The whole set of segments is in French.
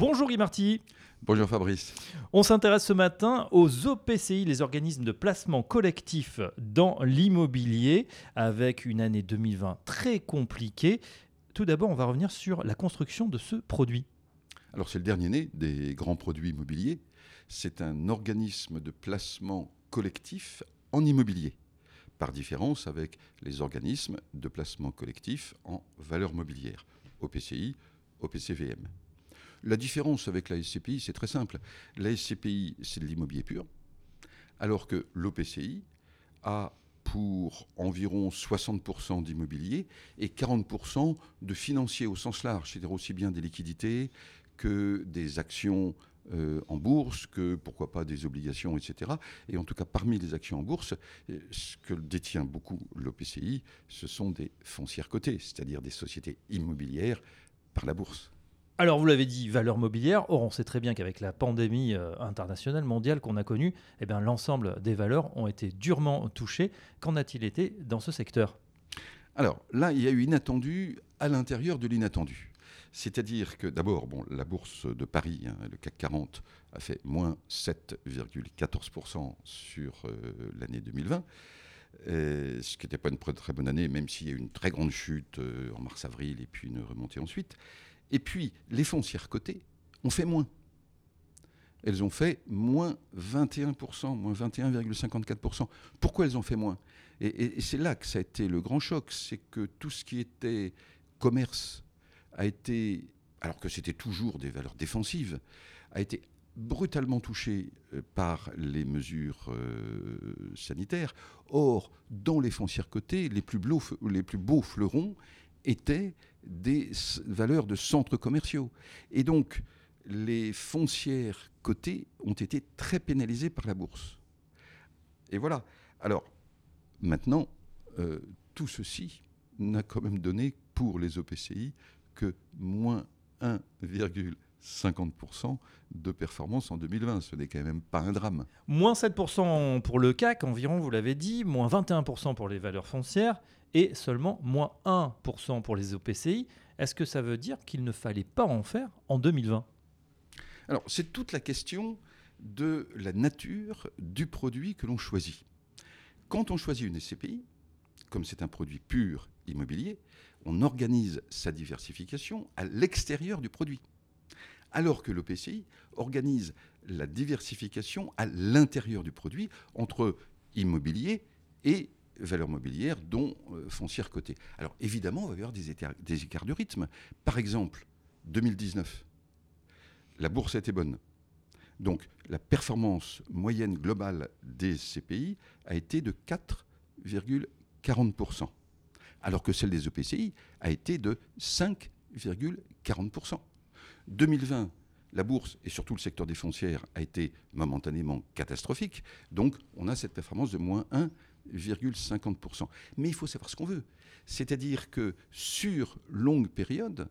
Bonjour Guy Marty. Bonjour Fabrice. On s'intéresse ce matin aux OPCI, les organismes de placement collectif dans l'immobilier, avec une année 2020 très compliquée. Tout d'abord, on va revenir sur la construction de ce produit. Alors c'est le dernier né des grands produits immobiliers. C'est un organisme de placement collectif en immobilier, par différence avec les organismes de placement collectif en valeur mobilière, OPCI, OPCVM. La différence avec la SCPI, c'est très simple. La SCPI, c'est de l'immobilier pur, alors que l'OPCI a pour environ 60% d'immobilier et 40% de financier au sens large, c'est-à-dire aussi bien des liquidités que des actions euh, en bourse, que pourquoi pas des obligations, etc. Et en tout cas, parmi les actions en bourse, euh, ce que détient beaucoup l'OPCI, ce sont des foncières cotées, c'est-à-dire des sociétés immobilières par la bourse. Alors, vous l'avez dit, valeur mobilière. Or, on sait très bien qu'avec la pandémie euh, internationale, mondiale qu'on a connue, eh l'ensemble des valeurs ont été durement touchées. Qu'en a-t-il été dans ce secteur? Alors, là, il y a eu inattendu à l'intérieur de l'inattendu. C'est-à-dire que d'abord, bon, la bourse de Paris, hein, le CAC 40, a fait moins 7,14% sur euh, l'année 2020. Euh, ce qui n'était pas une très bonne année, même s'il y a eu une très grande chute en mars-avril et puis une remontée ensuite. Et puis, les foncières cotées ont fait moins. Elles ont fait moins 21%, moins 21,54%. Pourquoi elles ont fait moins? Et, c'est là que ça a été le grand choc, c'est que tout ce qui était commerce a été, alors que c'était toujours des valeurs défensives, a été brutalement touché euh, par les mesures euh, sanitaires. Or, dans les foncières cotées, les plus, les plus beaux fleurons étaient des valeurs de centres commerciaux. Et donc, les foncières cotées ont été très pénalisées par la bourse. Et voilà. Alors, maintenant, euh, tout ceci n'a quand même donné pour les OPCI que moins 1,50% de performance en 2020. Ce n'est quand même pas un drame. Moins 7% pour le CAC environ, vous l'avez dit, moins 21% pour les valeurs foncières et seulement moins 1% pour les OPCI. Est-ce que ça veut dire qu'il ne fallait pas en faire en 2020 Alors, c'est toute la question de la nature du produit que l'on choisit. Quand on choisit une SCPI, comme c'est un produit pur immobilier, on organise sa diversification à l'extérieur du produit. Alors que l'OPCI organise la diversification à l'intérieur du produit entre immobilier et valeurs mobilières, dont euh, foncières cotées. Alors évidemment, on va y avoir des, écarts de rythme. Par exemple, 2019, la bourse était bonne. Donc la performance moyenne globale des CPI a été de 4,40%, alors que celle des EPCI a été de 5,40%. 2020, la bourse et surtout le secteur des foncières a été momentanément catastrophique, donc on a cette performance de moins 1 50%. Mais il faut savoir ce qu'on veut. C'est-à-dire que sur longue période,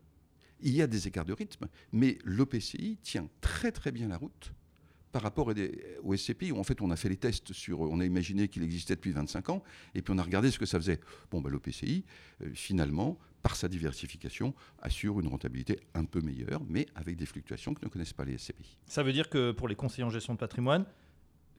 il y a des écarts de rythme, mais l'OPCI tient très très bien la route par rapport au SCPI, où en fait on a fait les tests sur, on a imaginé qu'il existait depuis 25 ans, et puis on a regardé ce que ça faisait. Bon, ben, l'OPCI, euh, finalement, par sa diversification, assure une rentabilité un peu meilleure, mais avec des fluctuations que ne connaissent pas les SCPI. Ça veut dire que pour les conseillers en gestion de patrimoine,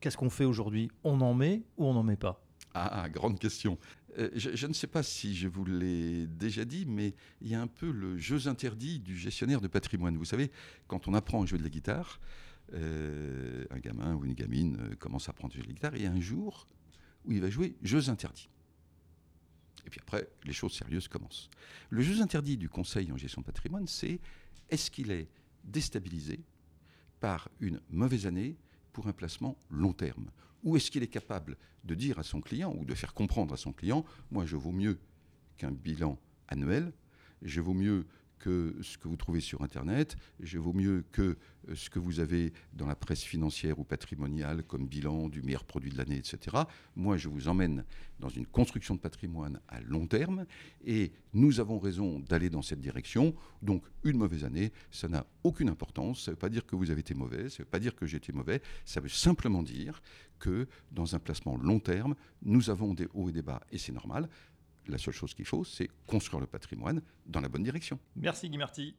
qu'est-ce qu'on fait aujourd'hui? On en met ou on n'en met pas? Ah, grande question. Euh, je, ne sais pas si je vous l'ai déjà dit, mais il y a un peu le jeu interdit du gestionnaire de patrimoine. Vous savez, quand on apprend à jouer de la guitare, euh, un gamin ou une gamine euh, commence à apprendre à jouer de la guitare, et un jour où il va jouer jeux interdits. Et puis après, les choses sérieuses commencent. Le jeu interdit du conseil en gestion de patrimoine, c'est est-ce qu'il est déstabilisé par une mauvaise année pour un placement long terme Ou est-ce qu'il est capable de dire à son client ou de faire comprendre à son client, moi je vaux mieux qu'un bilan annuel, je vaux mieux que ce que vous trouvez sur Internet, je vaux mieux que euh, ce que vous avez dans la presse financière ou patrimoniale comme bilan du meilleur produit de l'année, etc. Moi, je vous emmène dans une construction de patrimoine à long terme et nous avons raison d'aller dans cette direction. Donc, une mauvaise année, ça n'a aucune importance. Ça ne veut pas dire que vous avez été mauvais, ça ne veut pas dire que j'ai été mauvais. Ça veut simplement dire que dans un placement long terme, nous avons des hauts et des bas et c'est normal. La seule chose qu'il faut, c'est construire le patrimoine dans la bonne direction. Merci Guy Marty.